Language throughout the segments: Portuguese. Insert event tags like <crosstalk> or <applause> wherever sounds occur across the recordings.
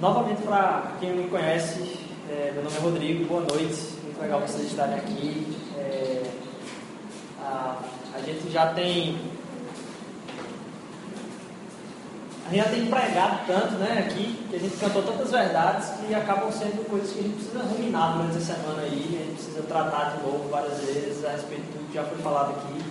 Novamente, para quem não me conhece, é, meu nome é Rodrigo, boa noite, muito legal vocês estarem aqui. É, a, a gente já tem. A gente já tem pregado tanto né, aqui, que a gente cantou tantas verdades que acabam sendo coisas que a gente precisa ruminar durante a semana aí, a gente precisa tratar de novo várias vezes a respeito do que já foi falado aqui.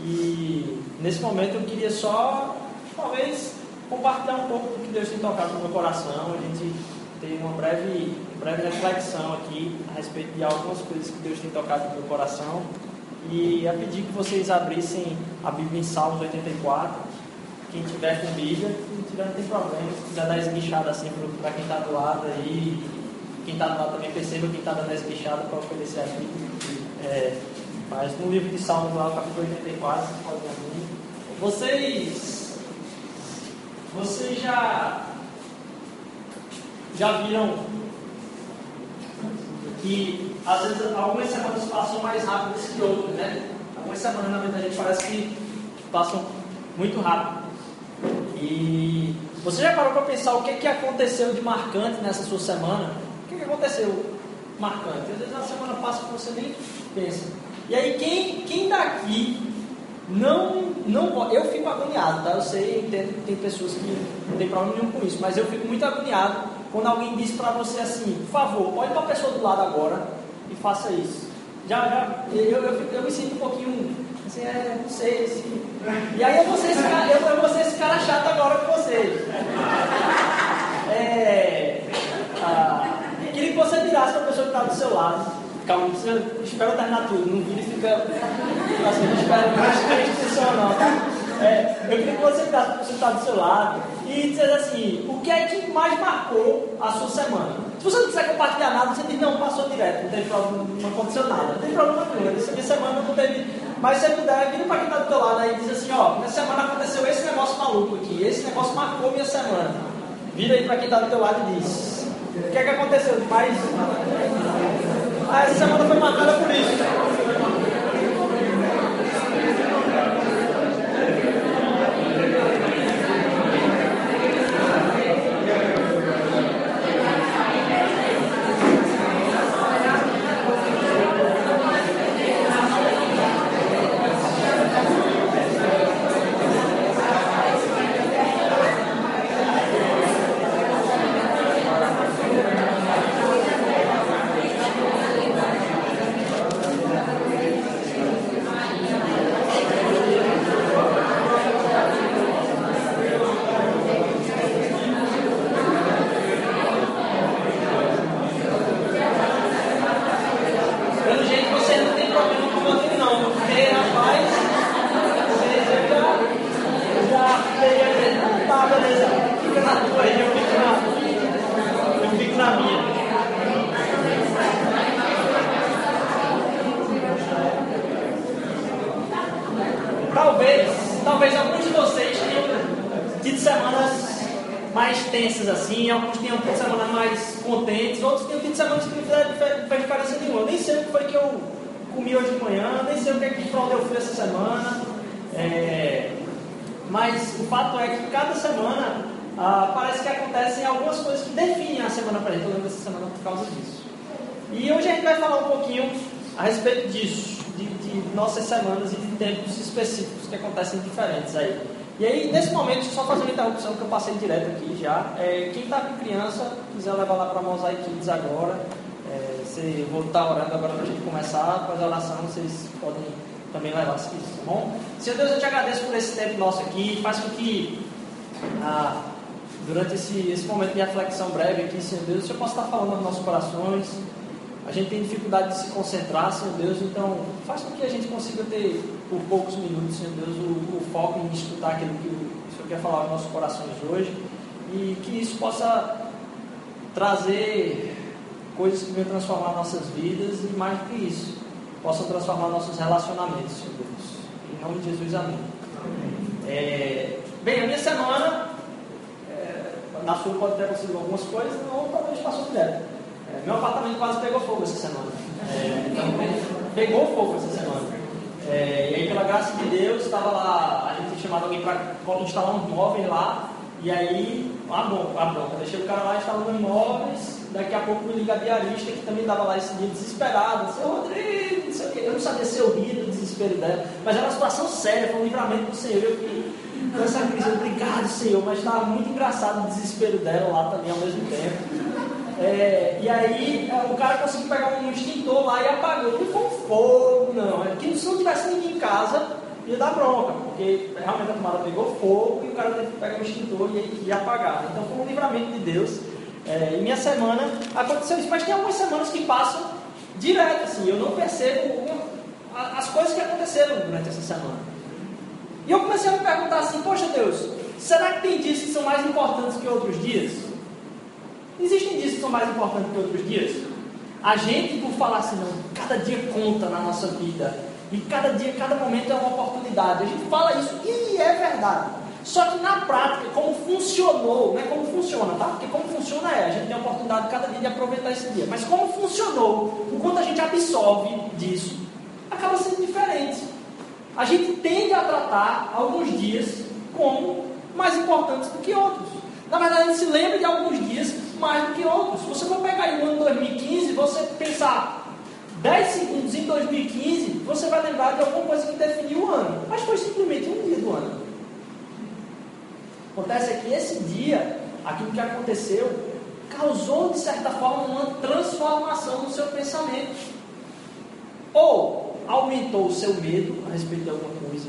E nesse momento eu queria só, talvez, compartilhar um pouco do que Deus tem tocado no meu coração, a gente ter uma breve, breve reflexão aqui a respeito de algumas coisas que Deus tem tocado no meu coração. E a pedir que vocês abrissem a Bíblia em Salmos 84. Quem tiver com Bíblia, quem tiver não tem problema. Se quiser dar esguichada assim para quem está do lado aí, quem está do lado também perceba quem está dando esguichada para oferecer aqui. É, mas no livro de Salmos, lá, capítulo 84, vocês podem abrir. Vocês, vocês já, já viram que às vezes algumas semanas passam mais rápidas que outras, né? Algumas semanas, na verdade, parece que passam muito rápido. E você já parou para pensar o que, que aconteceu de marcante nessa sua semana? O que, que aconteceu marcante? Às vezes a semana passa que você nem pensa. E aí, quem, quem daqui não, não eu fico agoniado, tá? Eu sei, entendo que tem pessoas que não tem problema nenhum com isso, mas eu fico muito agoniado quando alguém diz para você assim, por favor, olhe para a pessoa do lado agora e faça isso. Já, já, eu, eu, eu me sinto um pouquinho assim, é, não sei, assim. <laughs> E aí eu vou ser esse cara, eu, eu vou ser esse cara chato agora com vocês. É, ah, queria que você virasse para a pessoa que está do seu lado Calma, não precisa, espera terminar tudo, não vira e fica assim, não espera mais não, tá? É, eu queria que você ficasse você está do seu lado e dizer assim, o que é que mais marcou a sua semana? Se você não quiser compartilhar nada, você diz, não, passou direto, não teve problema, não aconteceu nada, não tem problema nenhum, essa minha semana não teve. Mas se você puder, vira para quem está do teu lado aí e diz assim, ó, minha semana aconteceu esse negócio maluco aqui, esse negócio marcou minha semana. Vira aí para quem está do teu lado e diz, o que é que aconteceu de essa semana foi marcada por isso. E aí, nesse momento, só fazer uma interrupção que eu passei direto aqui já. É, quem está com criança, quiser levar lá para Mosaic Kids agora, é, você, vou estar tá orando agora para a gente começar, fazer a oração, vocês podem também levar se quiser, tá bom? Senhor Deus, eu te agradeço por esse tempo nosso aqui, faz com que ah, durante esse, esse momento de reflexão breve aqui, Senhor Deus, o Senhor possa estar falando nos nossos corações, a gente tem dificuldade de se concentrar, Senhor Deus, então faz com que a gente consiga ter, por poucos minutos, Senhor Deus, o, o foco em escutar aquilo que o Senhor quer falar aos nossos corações hoje e que isso possa trazer coisas que venham transformar nossas vidas e mais do que isso, possam transformar nossos relacionamentos, Senhor Deus. Em nome de Jesus, amém. É, bem, a minha semana, é, na sua pode ter acontecido algumas coisas, ou talvez passou direto. É, meu apartamento quase pegou fogo essa semana. É, então, pegou fogo essa semana. É, e aí, pela graça de Deus, estava lá, a gente tinha chamado alguém para instalar um móvel lá, e aí a bronca, a bronca. Deixei o cara lá instalando imóveis, daqui a pouco me liga a diarista que também estava lá esse dia desesperada, seu Rodrigo, não sei o quê. Eu não sabia se eu ria do desespero dela, mas era uma situação séria, foi um livramento do Senhor. Eu fiquei com essa crise, obrigado Senhor, mas estava muito engraçado o desespero dela lá também ao mesmo tempo. É, e aí é, o cara conseguiu pegar um extintor lá e apagou. Não foi um fogo, não. É que se não tivesse ninguém em casa, ia dar bronca, porque realmente a tomada pegou fogo e o cara teve que pegar um extintor e, e apagar. Então foi um livramento de Deus. É, e minha semana aconteceu isso, mas tem algumas semanas que passam direto, assim, eu não percebo as coisas que aconteceram durante essa semana. E eu comecei a me perguntar assim, poxa Deus, será que tem dias que são mais importantes que outros dias? Existem dias que são mais importantes que outros dias? A gente, por falar assim, não, cada dia conta na nossa vida. E cada dia, cada momento é uma oportunidade. A gente fala isso e é verdade. Só que na prática, como funcionou, não é como funciona, tá? Porque como funciona é, a gente tem a oportunidade cada dia de aproveitar esse dia. Mas como funcionou, o quanto a gente absorve disso, acaba sendo diferente. A gente tende a tratar alguns dias como mais importantes do que outros. Na verdade, a gente se lembra de alguns dias mais do que outros. Se você for pegar aí o ano 2015, você pensar 10 segundos em 2015, você vai lembrar de alguma coisa que definiu o ano. Mas foi simplesmente um dia do ano. Acontece que esse dia, aquilo que aconteceu, causou de certa forma uma transformação no seu pensamento. Ou aumentou o seu medo a respeito de alguma coisa,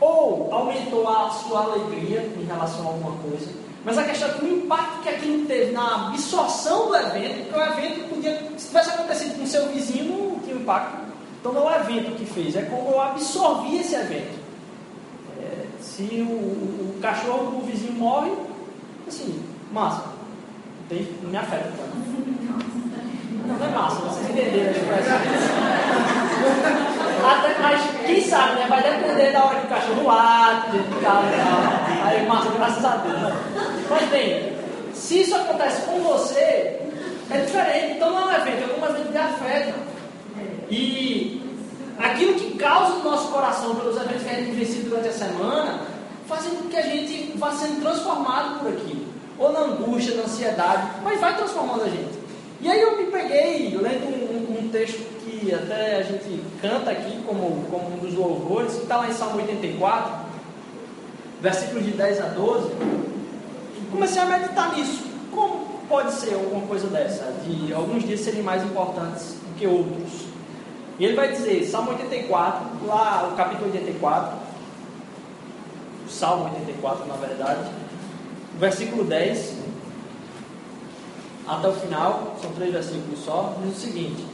ou aumentou a sua alegria em relação a alguma coisa, mas a questão é que o impacto que aquilo teve na absorção do evento, porque o evento podia, se tivesse acontecido com seu vizinho, não tinha impacto. Então não é o evento que fez, é como eu absorvi esse evento. É, se o, o, cachorro do vizinho morre, assim, massa. Tem, não me afeta Não, não é massa, vocês entenderam a expressão. Até, mas quem sabe, né? Vai depender da hora que o cachorro late, e tal, e tal. Aí, massa, graças a Deus. Mas bem, se isso acontece com você, é diferente. Então não é um evento, é como um evento de afeto. E aquilo que causa no nosso coração pelos eventos que a gente vivencia durante a semana, fazem com que a gente vá sendo transformado por aquilo. Ou na angústia, na ansiedade, mas vai transformando a gente. E aí eu me peguei lendo um, um, um texto que até a gente canta aqui como, como um dos louvores, que está lá em Salmo 84, versículos de 10 a 12 comecei a meditar nisso. Como pode ser alguma coisa dessa? De alguns dias serem mais importantes do que outros. E ele vai dizer, Salmo 84, lá o capítulo 84, o Salmo 84 na verdade, versículo 10 até o final, são três versículos só, diz o seguinte: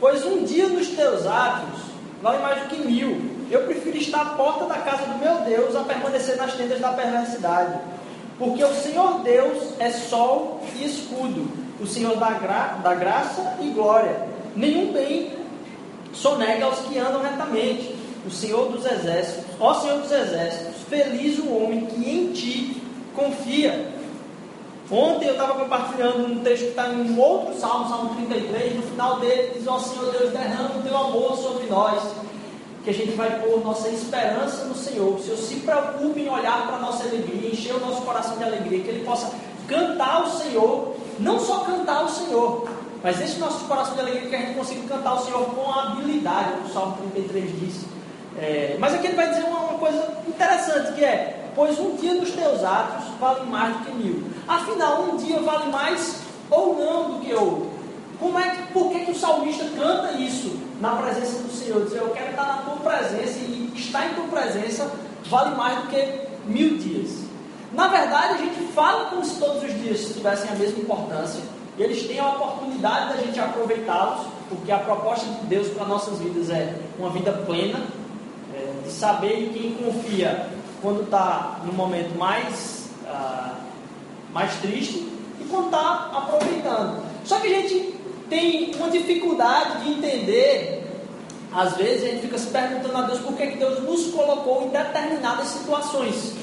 Pois um dia nos teus atos vale mais do que mil. Eu prefiro estar à porta da casa do meu Deus a permanecer nas tendas da perversidade. Porque o Senhor Deus é sol e escudo, o Senhor da, gra da graça e glória. Nenhum bem sonega aos que andam retamente. O Senhor dos exércitos, ó Senhor dos exércitos, feliz o homem que em ti confia. Ontem eu estava compartilhando um texto que está em um outro salmo, Salmo 33, no final dele diz, ó Senhor Deus, derrama o teu amor sobre nós que a gente vai pôr nossa esperança no Senhor. O Senhor se preocupe em olhar para a nossa alegria, encher o nosso coração de alegria, que Ele possa cantar o Senhor, não só cantar o Senhor, mas enche nosso coração de alegria que a gente consiga cantar o Senhor com habilidade, o Salmo 33 diz. É, mas aqui ele vai dizer uma, uma, coisa interessante, que é, pois um dia dos teus atos vale mais do que mil. Afinal, um dia vale mais ou não do que outro. Como é que, por que, que o salmista canta isso? Na presença do Senhor, dizer eu quero estar na tua presença e estar em tua presença vale mais do que mil dias. Na verdade, a gente fala como se todos os dias tivessem a mesma importância e eles têm a oportunidade da gente aproveitá-los, porque a proposta de Deus para nossas vidas é uma vida plena, é, de saber quem confia quando está no momento mais, ah, mais triste e quando está aproveitando. Só que a gente tem uma dificuldade de entender, às vezes a gente fica se perguntando a Deus por que, que Deus nos colocou em determinadas situações.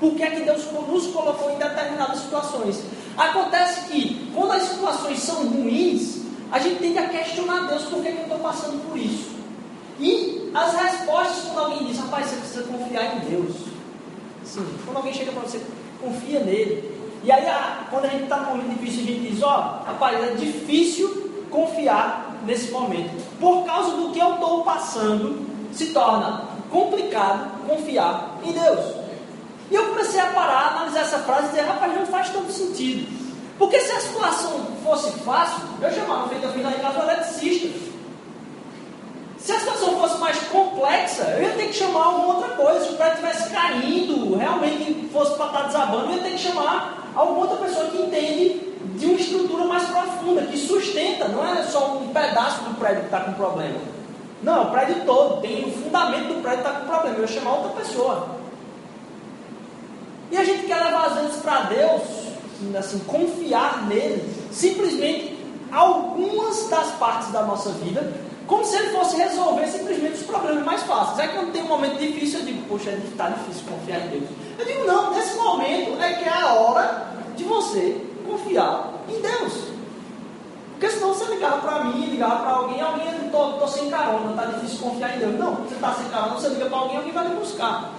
Por que, que Deus nos colocou em determinadas situações? Acontece que, quando as situações são ruins, a gente tende a questionar Deus por que, que eu estou passando por isso. E as respostas, quando alguém diz, rapaz, você precisa confiar em Deus. Sim, quando alguém chega para você, confia nele. E aí, quando a gente está num momento difícil, a gente diz: Ó, rapaz, é difícil confiar nesse momento. Por causa do que eu estou passando, se torna complicado confiar em Deus. E eu comecei a parar, analisar essa frase e dizer: rapaz, não faz tanto sentido. Porque se a situação fosse fácil, eu chamava feito a fim da casa eletricista. Se a situação fosse mais complexa, eu ia ter que chamar alguma outra coisa. Se o prédio estivesse caindo, realmente fosse eu ia ter que chamar alguma outra pessoa que entende de uma estrutura mais profunda, que sustenta, não é só um pedaço do prédio que está com problema. Não, o prédio todo, tem o fundamento do prédio está com problema. Eu ia chamar outra pessoa. E a gente quer levar às vezes para Deus, assim, confiar nele, simplesmente algumas das partes da nossa vida, como se ele fosse resolver simplesmente os problemas mais fáceis. Aí quando tem um momento difícil, eu digo, poxa, está difícil confiar em Deus. Eu digo, não, nesse momento é que é a hora de você confiar em Deus. Porque senão você ligava para mim, ligava para alguém, alguém, estou sem carona, está difícil confiar em Deus. Não, você está sem carona, você liga para alguém, alguém vai lhe buscar.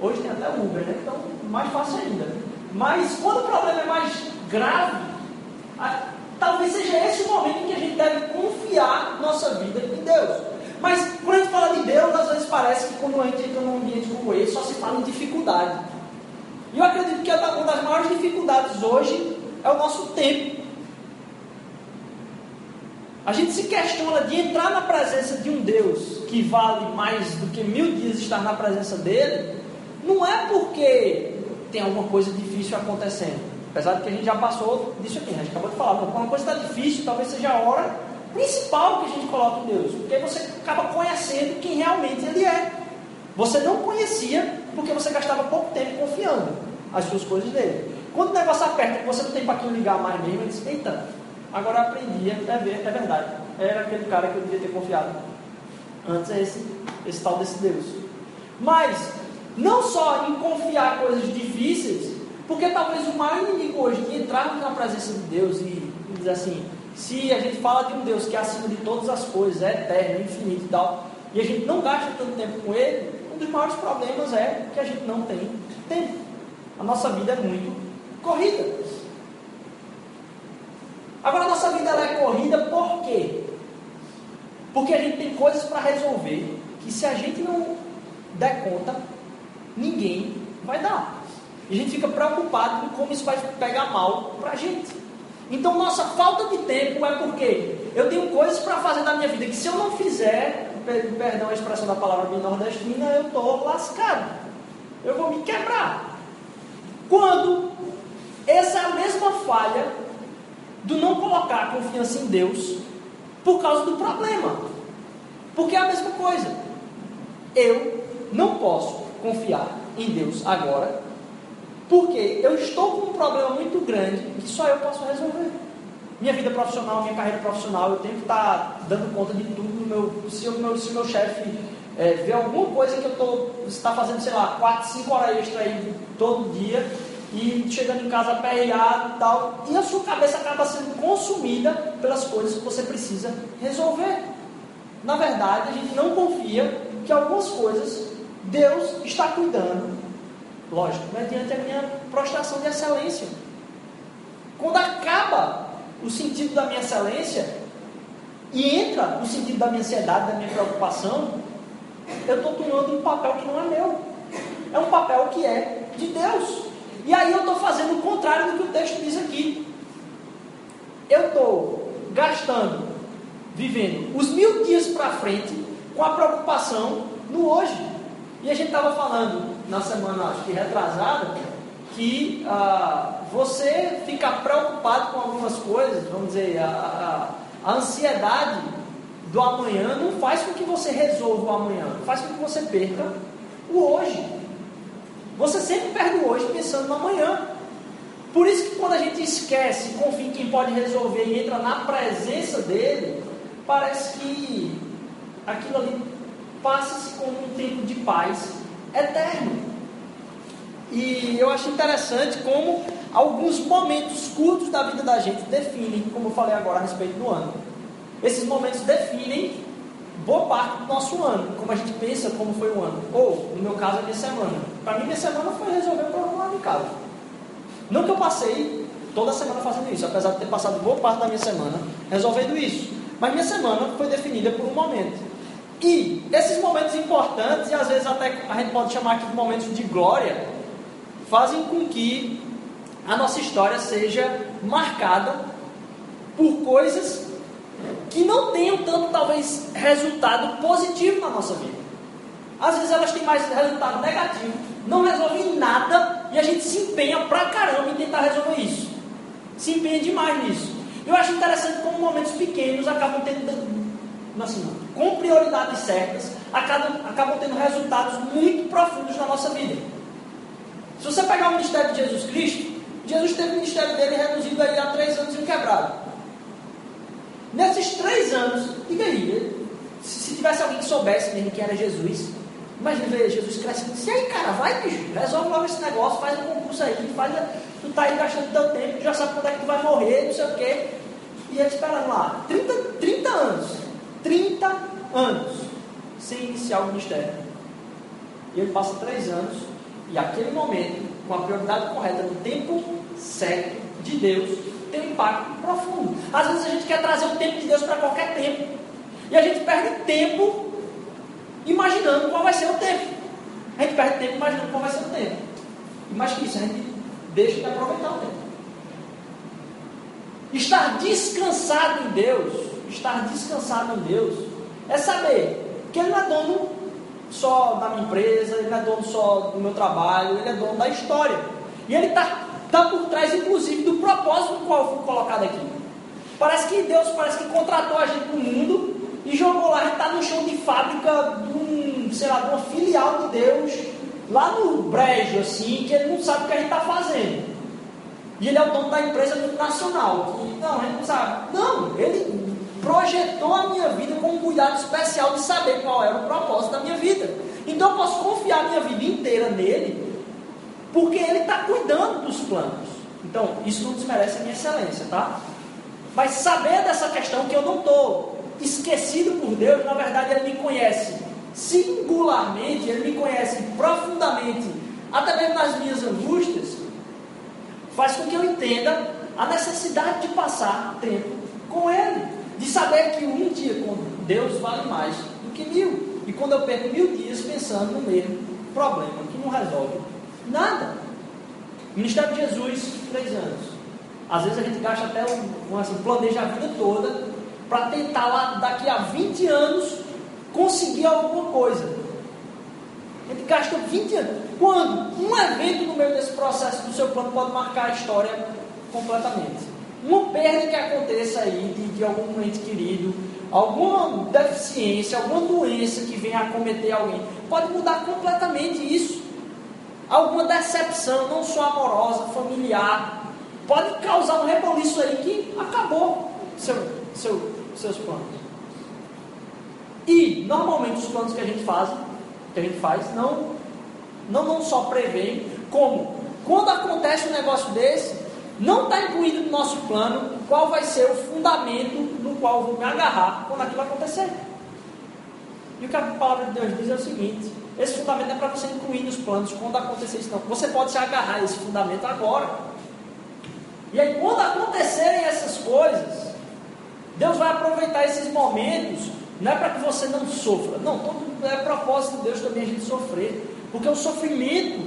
Hoje tem até Uber, né? Então, mais fácil ainda. Mas quando o problema é mais grave, talvez seja esse momento em que a gente deve confiar nossa vida em Deus. Mas quando a gente fala de Deus, às vezes parece que quando a gente entra num ambiente como esse, só se fala em dificuldade. E eu acredito que uma das maiores dificuldades hoje é o nosso tempo. A gente se questiona de entrar na presença de um Deus que vale mais do que mil dias estar na presença dele, não é porque tem alguma coisa difícil acontecendo. Apesar de que a gente já passou disso aqui, a gente acabou de falar, quando uma coisa está difícil, talvez seja a hora principal que a gente coloca em Deus, porque você acaba conhecendo quem realmente Ele é. Você não conhecia porque você gastava pouco tempo confiando as suas coisas nele. Quando o negócio aperta, que você não tem para quem ligar mais mesmo, ele diz, eita, agora aprendi, é, é verdade. Era aquele cara que eu devia ter confiado. Antes é esse, esse tal desse Deus. Mas não só em confiar coisas difíceis, porque talvez o maior inimigo hoje de entrarmos na presença de Deus e, e dizer assim, se a gente fala de um Deus que é acima de todas as coisas, é eterno, infinito e tal, e a gente não gasta tanto tempo com Ele, um dos maiores problemas é que a gente não tem tempo. A nossa vida é muito corrida. Agora a nossa vida é corrida por quê? Porque a gente tem coisas para resolver que se a gente não der conta, ninguém vai dar. E a gente fica preocupado com como isso vai pegar mal para a gente. Então, nossa falta de tempo é porque eu tenho coisas para fazer na minha vida que se eu não fizer, perdão a expressão da palavra bem nordestina, eu estou lascado. Eu vou me quebrar. Quando essa é a mesma falha do não colocar confiança em Deus por causa do problema. Porque é a mesma coisa. Eu não posso confiar em Deus agora, porque eu estou com um problema muito grande que só eu posso resolver. Minha vida profissional, minha carreira profissional, eu tenho que estar dando conta de tudo. Meu, se o meu, meu chefe é, alguma coisa que eu estou está fazendo, sei lá, 4, 5 horas extra aí todo dia, e chegando em casa aperreado e tal, e a sua cabeça acaba sendo consumida pelas coisas que você precisa resolver. Na verdade, a gente não confia que algumas coisas Deus está cuidando, lógico, mediante a minha prostração de excelência. Quando acaba o sentido da minha excelência e entra o sentido da minha ansiedade, da minha preocupação, eu estou tomando um papel que não é meu. É um papel que é de Deus. E aí eu estou fazendo o contrário do que o texto diz aqui. Eu estou gastando, vivendo os mil dias para frente com a preocupação no hoje. E a gente estava falando na semana, acho que retrasada, que ah, você fica preocupado com algumas coisas, vamos dizer, a, a, a, ansiedade do amanhã não faz com que você resolva o amanhã, faz com que você perca o hoje. Você sempre perde o hoje pensando no amanhã. Por isso que quando a gente esquece, confia em quem pode resolver e entra na presença dele, parece que aquilo ali passa-se como um tempo de paz eterno. E eu acho interessante como alguns momentos curtos da vida da gente definem, como eu falei agora a respeito do ano. Esses momentos definem boa parte do nosso ano, como a gente pensa como foi o ano. Ou, no meu caso, a minha semana. Para mim, minha semana foi resolver o problema lá de casa. Não que eu passei toda semana fazendo isso, apesar de ter passado boa parte da minha semana resolvendo isso. Mas minha semana foi definida por um momento. E esses momentos importantes, e às vezes até a gente pode chamar aqui de momentos de glória, fazem com que a nossa história seja marcada por coisas que não tenham tanto, talvez, resultado positivo na nossa vida. Às vezes elas têm mais resultado negativo, não resolvem nada e a gente se empenha pra caramba em tentar resolver isso. Se empenha demais nisso. Eu acho interessante como momentos pequenos acabam tendo, assim, com prioridades certas, acabam, acabam tendo resultados muito profundos na nossa vida. Se você pegar o ministério de Jesus Cristo, Jesus teve o ministério dele reduzido aí a três anos e um quebrado. Nesses três anos, diga aí, se, se tivesse alguém que soubesse mesmo que era Jesus, imagina ver Jesus crescendo. E aí, cara, vai, bicho, resolve logo esse negócio, faz um concurso aí, faz, tu tá aí gastando teu tempo, tu já sabe quando é que tu vai morrer, não sei o quê. E ele esperando lá, 30, 30 anos, 30 anos, sem iniciar o ministério. E ele passa três anos, e aquele momento, com a prioridade correta, no tempo certo de Deus, tem um impacto profundo. Às vezes a gente quer trazer o tempo de Deus para qualquer tempo. E a gente perde tempo imaginando qual vai ser o tempo. A gente perde tempo imaginando qual vai ser o tempo. E mais que isso, a gente deixa de aproveitar o tempo. Estar descansado em Deus, estar descansado em Deus, é saber que Ele não é dono só da minha empresa, Ele não é dono só do meu trabalho, Ele é dono da história. E Ele está tá por trás, inclusive, do propósito no qual eu fui colocado aqui. Parece que Deus parece que contratou a gente no mundo e jogou lá, a gente está no chão de fábrica de um, sei lá, de uma filial de Deus, lá no brejo, assim, que ele não sabe o que a gente está fazendo. E ele é o dono da empresa multinacional. Não, a gente não sabe. Não, ele projetou a minha vida com um cuidado especial de saber qual era o propósito da minha vida. Então eu posso confiar a minha vida inteira nele, porque ele está cuidando dos planos. Então, isso não desmerece a minha excelência, tá? Mas saber dessa questão que eu não estou esquecido por Deus, na verdade ele me conhece singularmente, ele me conhece profundamente, até mesmo nas minhas angústias, faz com que eu entenda a necessidade de passar tempo com Ele, de saber que um dia com Deus vale mais do que mil. E quando eu perco mil dias pensando no mesmo problema, que não resolve nada. Ministério de Jesus, três anos. Às vezes a gente gasta até um, assim, planeja a vida toda para tentar lá daqui a 20 anos conseguir alguma coisa. A gente gasta 20 anos. Quando um evento no meio desse processo do seu plano pode marcar a história completamente. Uma perda que aconteça aí de, de algum ente querido, alguma deficiência, alguma doença que venha a acometer alguém, pode mudar completamente isso. Alguma decepção, não só amorosa, familiar, pode causar um reboliço aí que acabou seu, seu, seus planos. E normalmente os planos que a gente faz, que a gente faz, não, não, não só prevêem, como quando acontece um negócio desse, não está incluído no nosso plano qual vai ser o fundamento no qual eu vou me agarrar quando aquilo acontecer. E o que a palavra de Deus diz é o seguinte: esse fundamento é para você incluir nos planos quando acontecer isso. Não. Você pode se agarrar a esse fundamento agora. E aí, quando acontecerem essas coisas, Deus vai aproveitar esses momentos não é para que você não sofra. Não, todo, é propósito de Deus também a gente sofrer. Porque o sofrimento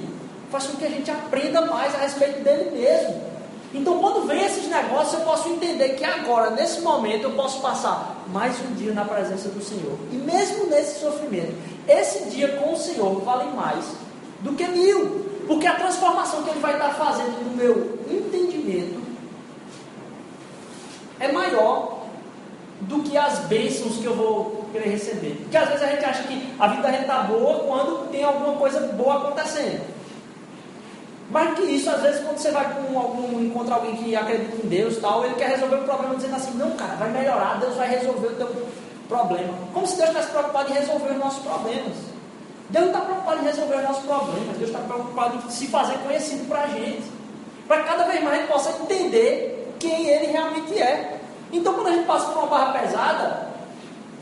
faz com que a gente aprenda mais a respeito dele mesmo. Então, quando vem esses negócios, eu posso entender que agora, nesse momento, eu posso passar mais um dia na presença do Senhor. E mesmo nesse sofrimento, esse dia com o Senhor vale mais do que mil. Porque a transformação que Ele vai estar fazendo no meu entendimento é maior do que as bênçãos que eu vou querer receber. Porque às vezes a gente acha que a vida da gente está boa quando tem alguma coisa boa acontecendo. Mais que isso, às vezes, quando você vai com algum, encontrar alguém que acredita em Deus tal, ele quer resolver o problema dizendo assim, não, cara, vai melhorar, Deus vai resolver o teu problema. Como se Deus estivesse preocupado em resolver os nossos problemas. Deus não está preocupado em resolver os nossos problemas, Deus está preocupado em se fazer conhecido para a gente. Para cada vez mais a gente possa entender quem Ele realmente é. Então, quando a gente passa por uma barra pesada,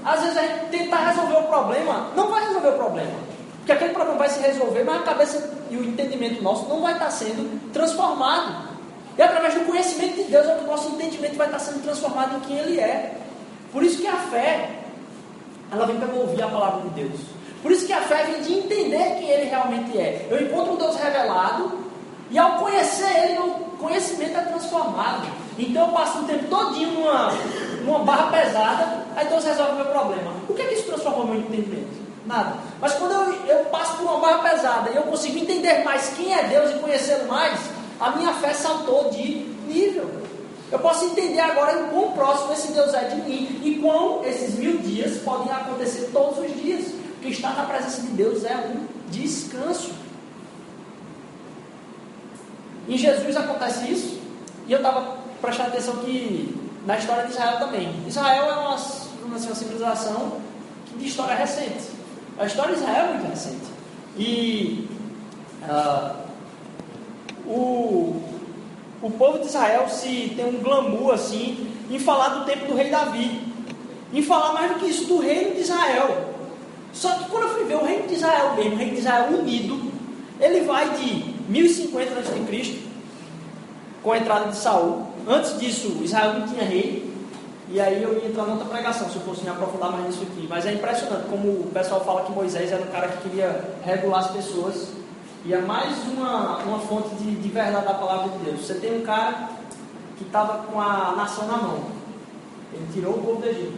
às vezes a gente tentar resolver o problema, não vai resolver o problema. Porque aquele problema vai se resolver, mas a cabeça e o entendimento nosso não vai estar sendo transformado. E através do conhecimento de Deus, é o nosso entendimento vai estar sendo transformado em quem Ele é. Por isso que a fé, ela vem para ouvir a palavra de Deus. Por isso que a fé vem de entender quem Ele realmente é. Eu encontro um Deus revelado, e ao conhecer Ele, meu conhecimento é transformado. Então eu passo o tempo todinho numa, numa barra pesada, aí Deus resolve o meu problema. O que é que isso transformou meu entendimento? Nada. Mas quando eu, eu passo por uma barra pesada e eu consigo entender mais quem é Deus e conhecê-lo mais, a minha fé saltou de nível. Eu posso entender agora o quão próximo esse Deus é de mim e quão esses mil dias podem acontecer todos os dias. Porque estar na presença de Deus é um descanso. Em Jesus acontece isso, e eu estava prestando atenção que na história de Israel também. Israel é uma, uma, uma civilização de história recente. A história de Israel é muito recente. E uh, o, o povo de Israel se tem um glamour assim em falar do tempo do rei Davi. Em falar mais do que isso, do reino de Israel. Só que quando eu fui ver o reino de Israel mesmo, o reino de Israel unido, ele vai de 1050 a.C., com a entrada de Saul. Antes disso, Israel não tinha rei. E aí eu ia entrar na outra pregação, se eu fosse me aprofundar mais nisso aqui. Mas é impressionante como o pessoal fala que Moisés era um cara que queria regular as pessoas. E é mais uma, uma fonte de, de verdade da palavra de Deus. Você tem um cara que estava com a nação na mão. Ele tirou o povo do Egito.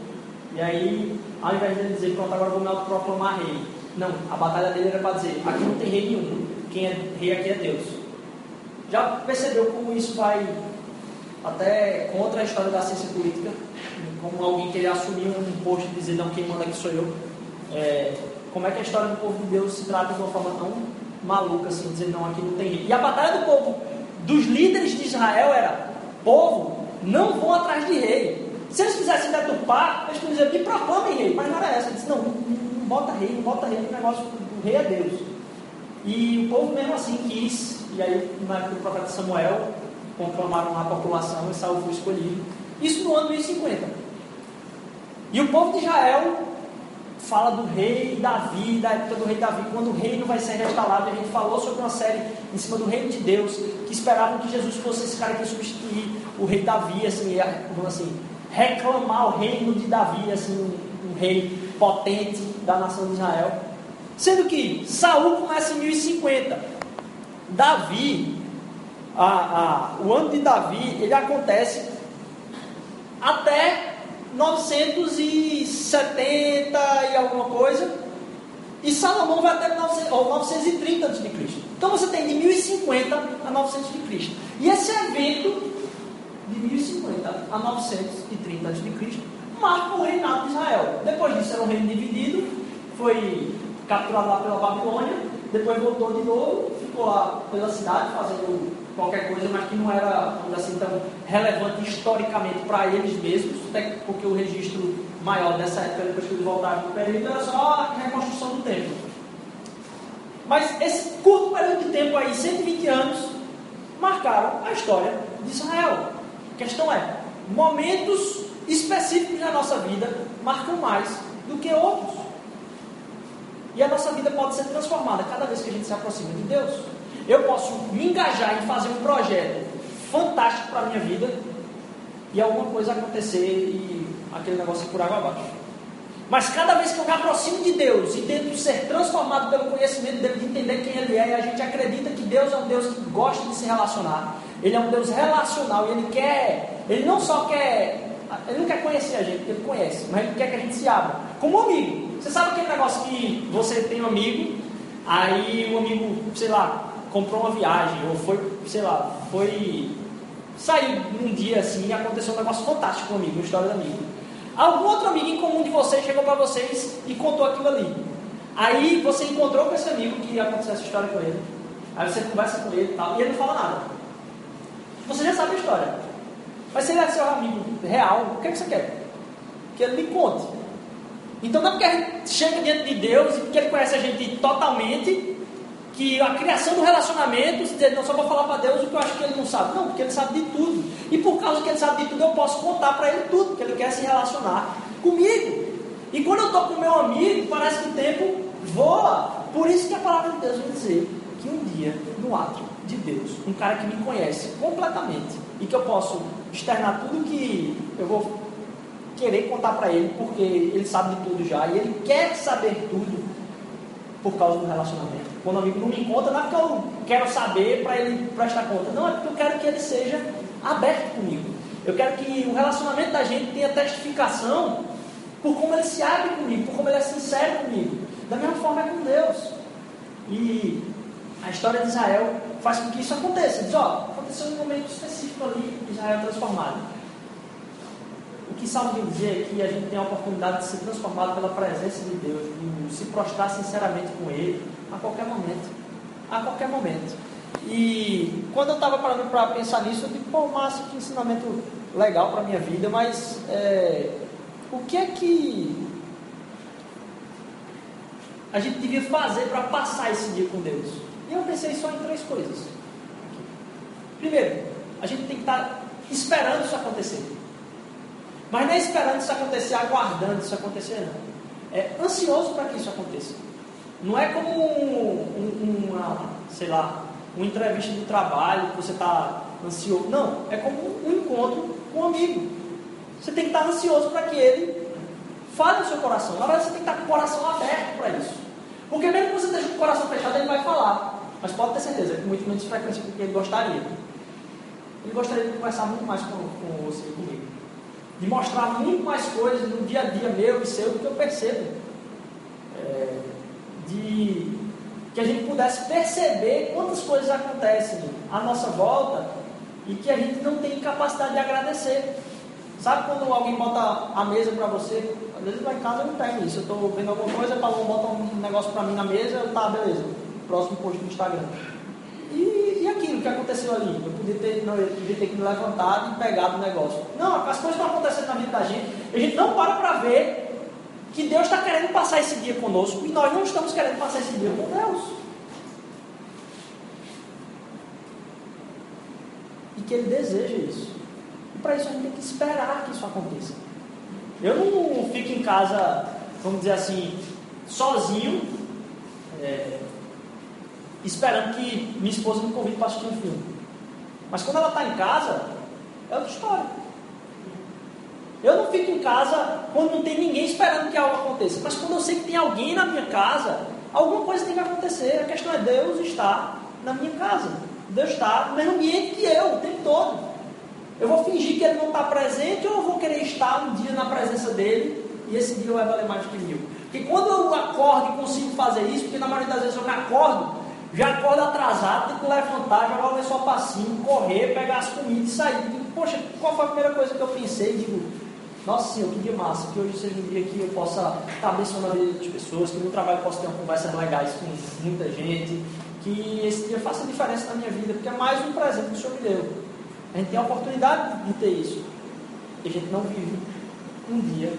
E aí, ao invés de ele dizer, pronto, agora vou me autoproclamar rei. Não, a batalha dele era para dizer, aqui não tem rei nenhum. Quem é rei aqui é Deus. Já percebeu como isso vai até contra a história da ciência política? Como alguém querer assumir um posto e dizer, não, quem manda aqui sou eu. É, como é que a história do povo de Deus se trata de uma forma tão maluca, assim, dizer, não, aqui não tem rei. E a batalha do povo, dos líderes de Israel era, povo, não vão atrás de rei. Se eles quisessem deturpar, eles podiam dizer, me proclamem rei, mas não era essa. Ele disse, não, não, não bota rei, não bota rei, o negócio do rei é Deus. E o povo mesmo assim quis, e aí na época do profeta Samuel, conclamaram a população e Saul foi escolhido. Isso no ano 1050. E o povo de Israel fala do rei Davi, da época do rei Davi, quando o reino vai ser restaurado. A gente falou sobre uma série em cima do reino de Deus, que esperavam que Jesus fosse esse cara que ia substituir o rei Davi, assim, assim reclamar o reino de Davi, assim, um, um rei potente da nação de Israel. Sendo que Saul começa em 1050. Davi, a, a, o ano de Davi, ele acontece até 970 e alguma coisa. E Salomão vai até 930 a.C. Então você tem de 1050 a 900 a.C. E esse evento, de 1050 a 930 a.C., marca o reinado de Israel. Depois disso era um reino dividido, foi capturado lá pela Babilônia, depois voltou de novo, ficou lá pela cidade fazendo qualquer coisa, mas que não era assim tão relevante historicamente para eles mesmos, até porque o registro maior dessa época, depois que eles voltaram para o período, era só a reconstrução do templo. Mas esse curto período de tempo aí, 120 anos, marcaram a história de Israel. A questão é, momentos específicos na nossa vida marcam mais do que outros. E a nossa vida pode ser transformada cada vez que a gente se aproxima de Deus. Eu posso me engajar em fazer um projeto fantástico para a minha vida e alguma coisa acontecer e aquele negócio por água abaixo. Mas cada vez que eu me aproximo de Deus e tento ser transformado pelo conhecimento dele, de entender quem ele é, e a gente acredita que Deus é um Deus que gosta de se relacionar. Ele é um Deus relacional e ele quer, ele não só quer, ele não quer conhecer a gente, porque ele conhece, mas ele quer que a gente se abra. Como um amigo. Você sabe aquele negócio que você tem um amigo, aí o um amigo, sei lá, comprou uma viagem, ou foi, sei lá, foi. Saiu um dia assim e aconteceu um negócio fantástico com amigo, uma história do amigo. Algum outro amigo em comum de vocês chegou para vocês e contou aquilo ali. Aí você encontrou com esse amigo que ia acontecer essa história com ele. Aí você conversa com ele e tal, e ele não fala nada. Você já sabe a história. Mas se ele é seu amigo real, o que, é que você quer? Que ele lhe conte. Então não é porque a gente chega diante de Deus e porque Ele conhece a gente totalmente, que a criação do relacionamento, dizer, não só vou falar para Deus o que eu acho que Ele não sabe. Não, porque Ele sabe de tudo. E por causa que Ele sabe de tudo, eu posso contar para Ele tudo, porque Ele quer se relacionar comigo. E quando eu estou com meu amigo, parece que o tempo voa. Por isso que a palavra de Deus vai dizer que um dia, no ato de Deus, um cara que me conhece completamente e que eu posso externar tudo que eu vou querer contar para ele, porque ele sabe de tudo já e ele quer saber tudo por causa do relacionamento. Quando o amigo não me conta, não é porque eu quero saber para ele prestar conta, não, é porque eu quero que ele seja aberto comigo. Eu quero que o relacionamento da gente tenha testificação por como ele se abre comigo, por como ele é sincero comigo. Da mesma forma é com Deus. E a história de Israel faz com que isso aconteça. Diz, ó, aconteceu um momento específico ali, Israel transformado. O que Salmo dizer é que a gente tem a oportunidade de ser transformado pela presença de Deus, de se prostrar sinceramente com Ele, a qualquer momento. A qualquer momento. E quando eu estava parando para pensar nisso, eu digo, pô, massa, que ensinamento legal para a minha vida, mas é, o que é que a gente devia fazer para passar esse dia com Deus? E eu pensei só em três coisas. Primeiro, a gente tem que estar esperando isso acontecer. Mas não é esperando isso acontecer, aguardando isso acontecer, não. É ansioso para que isso aconteça. Não é como um, um, uma, sei lá, uma entrevista de trabalho que você está ansioso. Não, é como um encontro com um amigo. Você tem que estar ansioso para que ele fale no seu coração. Na verdade, você tem que estar com o coração aberto para isso. Porque mesmo que você esteja com o coração fechado, ele vai falar. Mas pode ter certeza, com muito menos frequência do que ele gostaria. Ele gostaria de conversar muito mais com, com você e comigo. De mostrar muito mais coisas no dia a dia meu e seu do que eu percebo. É, de que a gente pudesse perceber quantas coisas acontecem à nossa volta e que a gente não tem capacidade de agradecer. Sabe quando alguém bota a mesa para você? Às vezes lá em casa eu não tenho isso. Eu estou vendo alguma coisa, o Paulo bota um negócio para mim na mesa, tá, beleza. Próximo post do Instagram. E, e aquilo que aconteceu ali? Eu podia ter, não, eu podia ter que me levantado e pegado o negócio. Não, as coisas estão acontecendo na vida da gente. A gente não para para ver que Deus está querendo passar esse dia conosco e nós não estamos querendo passar esse dia com Deus. E que Ele deseja isso. E para isso a gente tem que esperar que isso aconteça. Eu não fico em casa, vamos dizer assim, sozinho, é, esperando que minha esposa me convide para assistir um filme. Mas quando ela está em casa, é outra história. Eu não fico em casa quando não tem ninguém esperando que algo aconteça. Mas quando eu sei que tem alguém na minha casa, alguma coisa tem que acontecer. A questão é Deus estar na minha casa. Deus está no mesmo ambiente que eu, o tempo todo. Eu vou fingir que ele não está presente ou eu vou querer estar um dia na presença dele e esse dia vai valer mais do que mil. Porque quando eu acordo e consigo fazer isso, porque na maioria das vezes eu me acordo, já acordo atrasado, tenho que levantar, jogar o lençol passinho, correr, pegar as comidas e sair. Digo, Poxa, qual foi a primeira coisa que eu pensei? Digo, nossa Senhor, que dia massa, que hoje seja um dia que eu possa estar abençoando a vida das pessoas, que no trabalho possa ter uma conversa legais com muita gente, que esse dia faça diferença na minha vida, porque é mais um presente que o Senhor me deu. A gente tem a oportunidade de ter isso. E a gente não vive um dia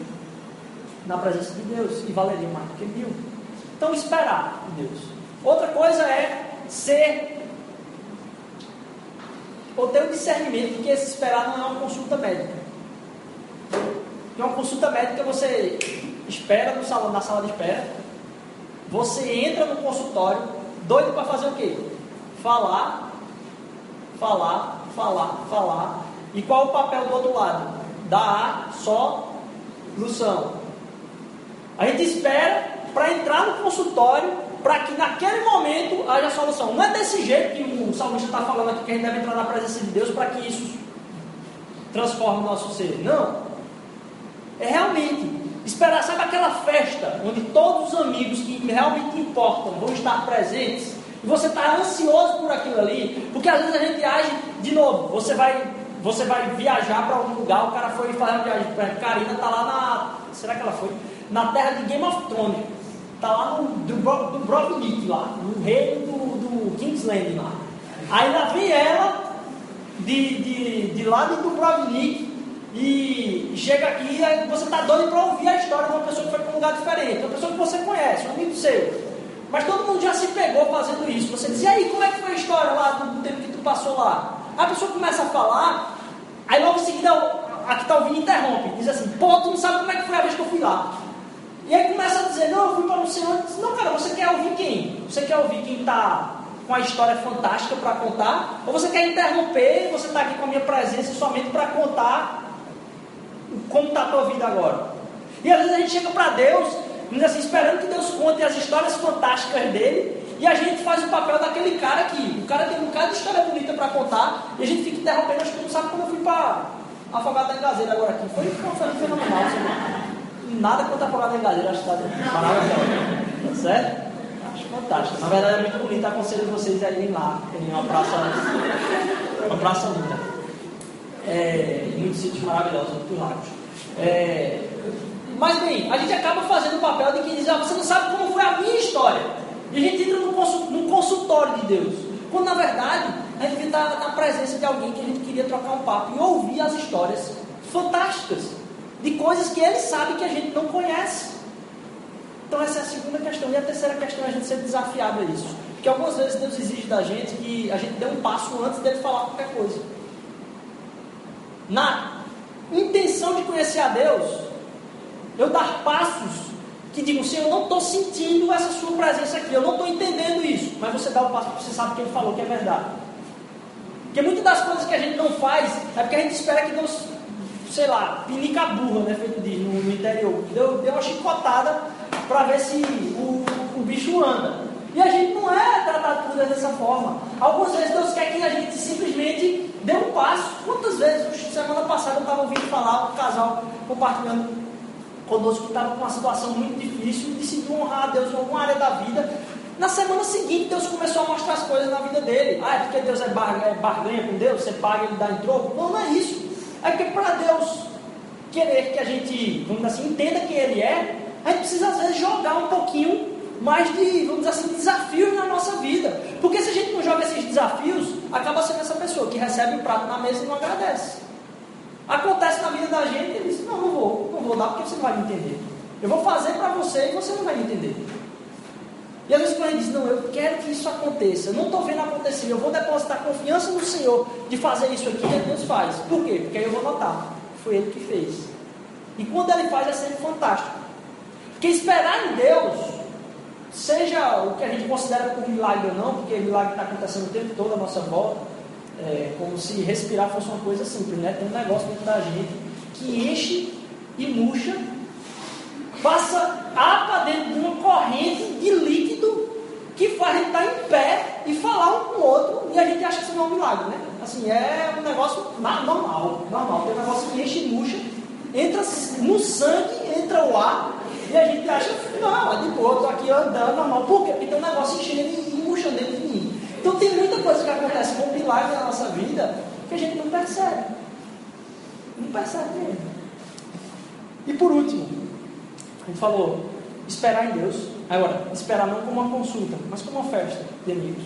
na presença de Deus e valeria mais do que mil. Então, esperar de Deus. Outra coisa é ser ou ter o discernimento de que esse esperar não é uma consulta médica. Em uma consulta médica você espera no salão, na sala de espera, você entra no consultório, doido para fazer o quê? Falar, falar, falar, falar. E qual o papel do outro lado? Dar solução. A gente espera para entrar no consultório para que naquele momento haja solução. Não é desse jeito que o salmista está falando aqui que a gente deve entrar na presença de Deus para que isso transforme o nosso ser. Não. É realmente esperar, sabe aquela festa onde todos os amigos que realmente importam vão estar presentes e você está ansioso por aquilo ali, porque às vezes a gente age de novo. Você vai, você vai viajar para algum lugar, o cara foi fazer uma viagem. A Karina está lá na. Será que ela foi? Na terra de Game of Thrones. Está lá no do, do Brovnik, lá, no reino do, do Kingsland lá. Aí lá vem ela de, de, de lá de Dubrovnik e chega aqui e você está doido para ouvir a história de uma pessoa que foi para um lugar diferente, uma pessoa que você conhece, um amigo seu. Mas todo mundo já se pegou fazendo isso. Você diz, e aí, como é que foi a história lá do tempo que tu passou lá? A pessoa começa a falar, aí logo em seguida a que está ouvindo interrompe, diz assim, pô, tu não sabe como é que foi a vez que eu fui lá. E aí começa a dizer, não, eu fui para não sei. Não, cara, você quer ouvir quem? Você quer ouvir quem está com a história fantástica para contar, ou você quer interromper você está aqui com a minha presença somente para contar como está a tua vida agora. E às vezes a gente chega para Deus, assim, esperando que Deus conte as histórias fantásticas dele, e a gente faz o papel daquele cara aqui. O cara tem um bocado de história bonita para contar, e a gente fica interrompendo. Acho que não sabe quando eu fui para Afogada em Gazeira agora aqui. Foi, foi fenomenal. Assim, nada contra Afogada em Gazeira, acho que está maravilhoso. Tá certo? Acho fantástico. Na verdade é muito bonito. Aconselho vocês a irem lá. Tem uma praça, uma praça linda. É, muitos sítios maravilhosos, muitos lagos. É, mas bem, a gente acaba fazendo o papel de quem diz, ah, você não sabe como foi a minha história. E a gente entra num consultório de Deus. Quando na verdade a gente está na presença de alguém que a gente queria trocar um papo e ouvir as histórias fantásticas de coisas que ele sabe que a gente não conhece. Então essa é a segunda questão. E a terceira questão é a gente ser desafiado a isso. Porque algumas vezes Deus exige da gente que a gente dê um passo antes dele falar qualquer coisa. Na intenção de conhecer a Deus, eu dar passos que digam, Senhor, eu não estou sentindo essa sua presença aqui, eu não estou entendendo isso. Mas você dá o passo porque você sabe que ele falou que é verdade. Porque muitas das coisas que a gente não faz é porque a gente espera que Deus, sei lá, pinica burra, né? Feito diz no, no interior. Deu, deu uma chicotada para ver se o, o bicho anda. E a gente não é tratado por Deus dessa forma. Algumas vezes Deus quer que a gente simplesmente dê um passo. Quantas vezes, semana passada eu estava ouvindo falar um casal compartilhando conosco que estava com uma situação muito difícil e decidiu honrar a Deus em alguma área da vida. Na semana seguinte, Deus começou a mostrar as coisas na vida dele. Ah, é porque Deus é, é barganha com Deus? Você paga e ele dá em troco? Não, não é isso. É porque para Deus querer que a gente, vamos dizer assim, entenda quem Ele é, a gente precisa às vezes jogar um pouquinho mais de, vamos dizer assim, desafios na nossa vida. Porque se a gente não joga esses desafios, acaba sendo essa pessoa que recebe o prato na mesa e não agradece. Acontece na vida da gente, ele diz, não, não vou, não vou dar porque você não vai me entender. Eu vou fazer para você e você não vai me entender. E às vezes quando diz, não, eu quero que isso aconteça, eu não estou vendo acontecer, eu vou depositar confiança no Senhor de fazer isso aqui, e Deus faz. Por quê? Porque aí eu vou notar, foi Ele que fez. E quando Ele faz é sempre fantástico. Porque esperar em Deus, seja o que a gente considera como milagre ou não, porque milagre está acontecendo o tempo todo à nossa volta, é, como se respirar fosse uma coisa simples, né? Tem um negócio dentro da gente que enche e murcha, passa apa dentro de uma corrente de líquido que faz a gente estar em pé e falar um com o outro e a gente acha que isso é um milagre, né? Assim, é um negócio normal, normal. Tem um negócio que enche murcha, entra no sangue, entra o ar e a gente acha, não, é de boa, estou aqui andando normal. Por quê? Porque tem um negócio enchendo e murchando dentro de mim. Então tem muita coisa que acontece com milagre na nossa vida que a gente não percebe. Não percebe mesmo. E por último, gente falou, esperar em Deus. Agora, esperar não como uma consulta, mas como uma festa de amigos.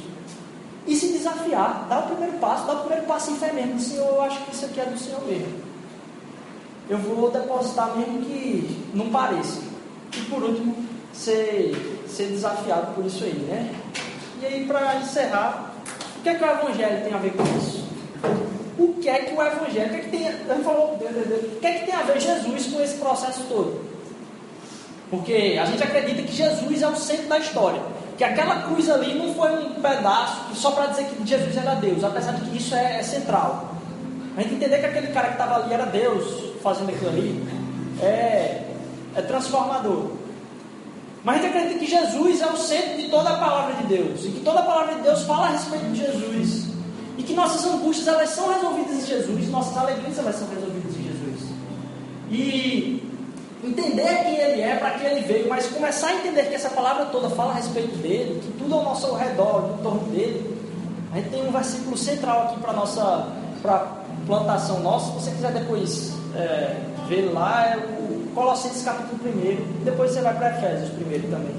E se desafiar, dar o primeiro passo, dar o primeiro passo em fé mesmo. Senhor, eu acho que isso aqui é do Senhor mesmo. Eu vou depositar mesmo que não pareça. E por último, ser, ser desafiado por isso aí, né? E aí, para encerrar, o que é que o Evangelho tem a ver com isso? O que é que o Evangelho, o que é que tem, ele falou, o que é que tem a ver Jesus com esse processo todo? Porque a gente acredita que Jesus é o centro da história. Que aquela cruz ali não foi um pedaço só para dizer que Jesus era Deus, apesar de que isso é, é central. A gente entender que aquele cara que estava ali era Deus fazendo aquilo ali é, é transformador. Mas a gente acredita que Jesus é o centro de toda a palavra de Deus. E que toda a palavra de Deus fala a respeito de Jesus. E que nossas angústias elas são resolvidas em Jesus. Nossas alegrias elas são resolvidas em Jesus. E entender quem Ele é, para que Ele veio. Mas começar a entender que essa palavra toda fala a respeito dele. Que tudo ao nosso redor, em torno dele. A gente tem um versículo central aqui para nossa pra plantação nossa. Se você quiser depois é, ver lá, é o Colossenses capítulo 1, depois você vai para Efésios primeiro também.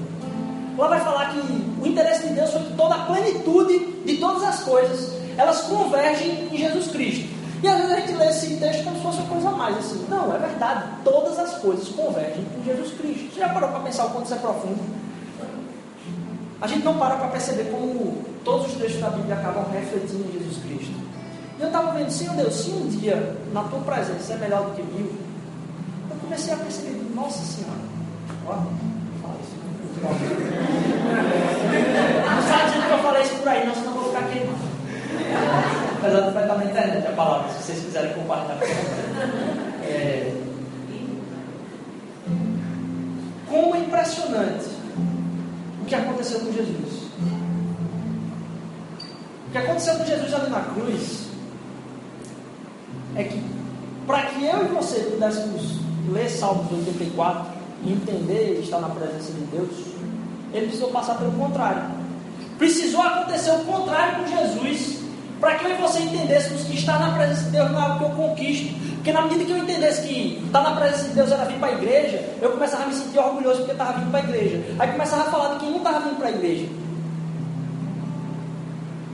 Lá vai falar que o interesse de Deus foi que toda a plenitude de todas as coisas, elas convergem em Jesus Cristo. E às vezes a gente lê esse texto como se fosse uma coisa a mais assim. Não, é verdade, todas as coisas convergem em Jesus Cristo. Você já parou para pensar o quanto isso é profundo? A gente não para para perceber como todos os textos da Bíblia acabam refletindo em Jesus Cristo. E eu estava vendo, Senhor Deus, se um dia na tua presença é melhor do que mil, comecei a perceber, nossa senhora, ó, fala isso. Não dizendo que eu falei isso por aí, não, senão eu vou ficar queimado. Apesar de vai estar na internet a palavra, se vocês quiserem compartilhar. <laughs> É... Como é impressionante o que aconteceu com Jesus. O que aconteceu com Jesus ali na cruz é que para que eu e você pudéssemos ler Salmos 84 e entender e estar na presença de Deus, ele precisou passar pelo contrário. Precisou acontecer o contrário com Jesus, para que eu e você entendêssemos que estar na presença de Deus não é algo que eu conquisto. Porque na medida que eu entendesse que estar na presença de Deus era vir para a igreja, eu começava a me sentir orgulhoso porque estava vindo para a igreja. Aí começava a falar de quem não estava vindo para a igreja.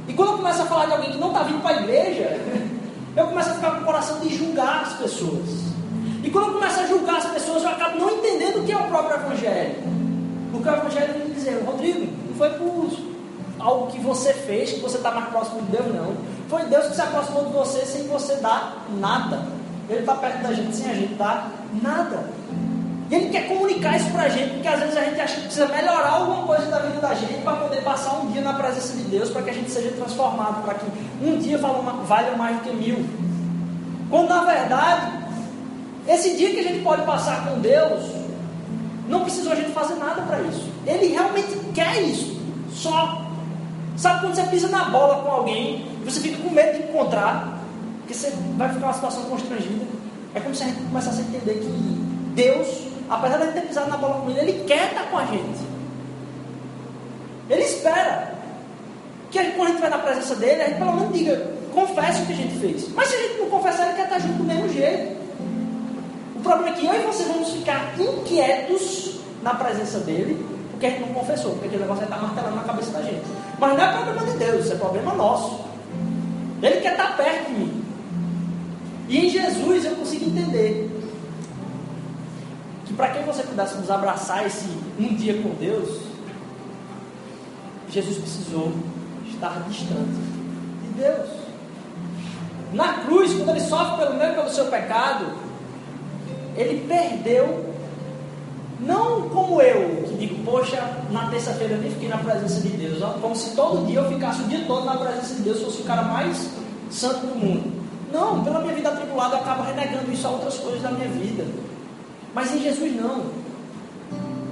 E quando eu começo a falar de alguém que não está vindo para a igreja, <laughs> eu começo a ficar com o coração de julgar as pessoas. E quando eu começo a julgar as pessoas, eu acabo não entendendo o que é o próprio Evangelho. Porque o Evangelho vem dizer, Rodrigo, não foi por algo que você fez, que você está mais próximo de Deus, não. Foi Deus que se aproximou de você sem você dar nada. Ele está perto da gente sem a gente dar nada. E ele quer comunicar isso para a gente, porque às vezes a gente acha que precisa melhorar alguma coisa da vida da gente para poder passar um dia na presença de Deus, para que a gente seja transformado, para que um dia valha mais do que mil. Quando na verdade, esse dia que a gente pode passar com Deus, não precisou a gente fazer nada para isso. Ele realmente quer isso. Só. Sabe quando você pisa na bola com alguém, você fica com medo de encontrar, porque você vai ficar uma situação constrangida. É como se a gente começasse a entender que Deus apesar de ter pisado na bola com ele, ele quer estar com a gente. Ele espera que a gente, quando a gente vai na presença dele, a gente pelo menos diga, confesse o que a gente fez. Mas se a gente não confessar, ele quer estar junto do mesmo jeito. O problema é que eu e você vamos ficar inquietos na presença dele, porque a gente não confessou, porque aquele negócio está martelando na cabeça da gente. Mas não é problema de Deus, isso é problema nosso. Ele quer estar perto de mim. E em Jesus eu consigo entender que para que você pudesse nos abraçar esse um dia com Deus, Jesus precisou estar distante de Deus. Na cruz, quando ele sofre pelo meu e pelo seu pecado, ele perdeu, não como eu, que digo, poxa, na terça-feira eu nem fiquei na presença de Deus, como se todo dia eu ficasse o dia todo na presença de Deus, fosse o cara mais santo do mundo. Não, pela minha vida atribulada eu acabo renegando isso a outras coisas da minha vida. Mas em Jesus não.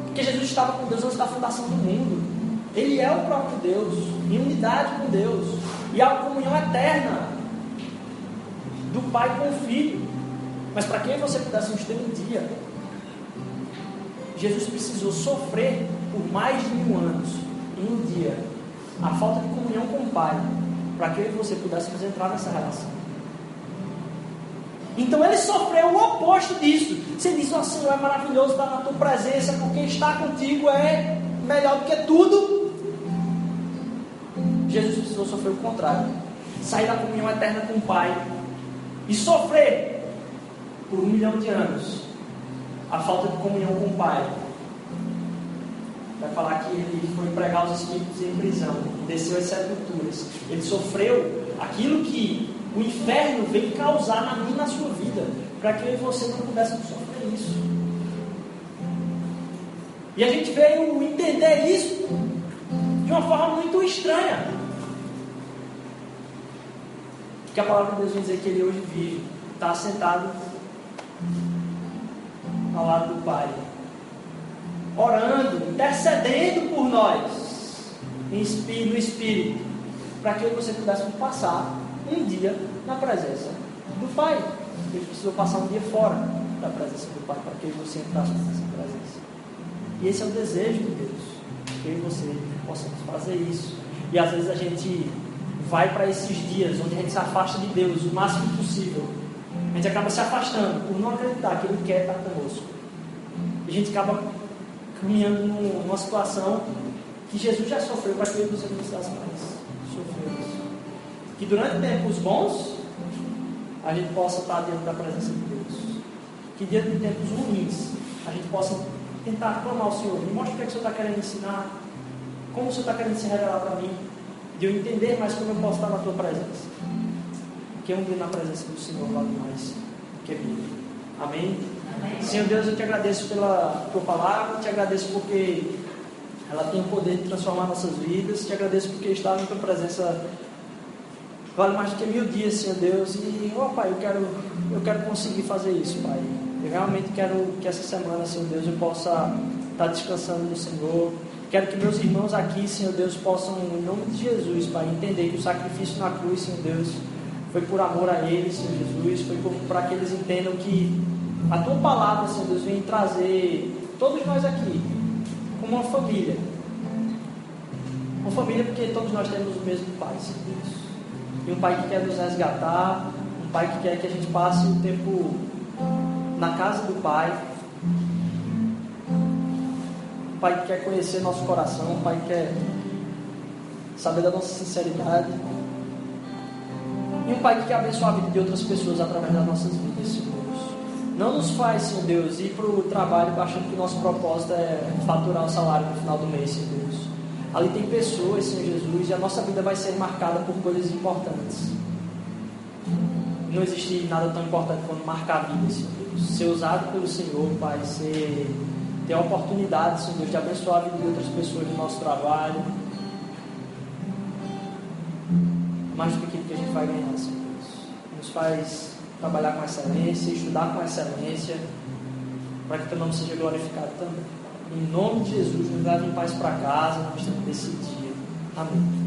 Porque Jesus estava com Deus antes da fundação do mundo. Ele é o próprio Deus, em unidade com Deus. E há uma comunhão eterna do Pai com o Filho. Mas para que você pudesse ter um dia, Jesus precisou sofrer por mais de mil anos, em um dia, a falta de comunhão com o Pai, para que você pudesse entrar nessa relação. Então ele sofreu o oposto disso. Você diz, oh, Senhor, é maravilhoso estar na tua presença, porque estar contigo é melhor do que tudo. Jesus precisou sofrer o contrário. Sair da comunhão eterna com o Pai e sofrer por um milhão de anos a falta de comunhão com o Pai. Vai falar que ele foi pregar os espíritos em prisão, desceu as sepulturas. Ele sofreu aquilo que o inferno veio causar na minha na sua vida, para que eu e você não pudéssemos sofrer isso. E a gente veio entender isso de uma forma muito estranha. Que a palavra de Deus vai dizer que ele hoje vive, está sentado ao lado do Pai, orando, intercedendo por nós, no Espírito, para que você pudéssemos passar um dia na presença do Pai. Ele precisou passar um dia fora da presença do Pai para que você entrasse nessa presença. E esse é o desejo de Deus, que eu e você possamos fazer isso. E às vezes a gente vai para esses dias onde a gente se afasta de Deus o máximo possível. A gente acaba se afastando por não acreditar que Ele quer estar conosco. E a gente acaba caminhando numa situação que Jesus já sofreu para que você não precisasse mais sofrer isso que durante tempos bons a gente possa estar diante da presença de Deus. Que diante de tempos ruins a gente possa tentar clamar ao Senhor. Me mostre o que, é que o Senhor está querendo ensinar. Como o Senhor está querendo se revelar para mim. De eu entender mais como eu posso estar na tua presença. Um dia na presença do Senhor vale mais que vida. Amém? Amém? Senhor Deus, eu te agradeço pela tua palavra. Te agradeço porque ela tem o poder de transformar nossas vidas. Te agradeço porque estar na tua presença vale mais do que mil dias, Senhor Deus. E, ó oh, Pai, eu quero, eu quero conseguir fazer isso, Pai. Eu realmente quero que essa semana, Senhor Deus, eu possa estar descansando no Senhor. Quero que meus irmãos aqui, Senhor Deus, possam, em nome de Jesus, Pai, entender que o sacrifício na cruz, Senhor Deus, foi por amor a eles, Senhor Jesus, foi para que eles entendam que a tua palavra, Senhor Deus, vem trazer todos nós aqui como uma família. Uma família porque todos nós temos o mesmo Pai, Senhor Deus. E um Pai que quer nos resgatar, um Pai que quer que a gente passe o tempo na casa do Pai. Um Pai que quer conhecer nosso coração, um Pai que quer saber da nossa sinceridade. E um Pai que quer abençoar a vida de outras pessoas através das nossas vidas, Senhor Deus. Não nos faz, Senhor Deus, ir para o trabalho achando que o nosso propósito é faturar o salário no final do mês, Senhor Deus. Ali tem pessoas, Senhor Jesus, e a nossa vida vai ser marcada por coisas importantes. Não existe nada tão importante quanto marcar a vida, Senhor Deus. Ser usado pelo Senhor, Pai, ser, ter a oportunidade, Senhor Deus, de abençoar a vida de outras pessoas no nosso trabalho mais do que vai ganhar, Senhor Deus. Nos faz trabalhar com excelência, estudar com excelência, para que teu nome seja glorificado também. Em nome de Jesus, nos leve em paz para casa, nós temos decidido. Amém. Amém.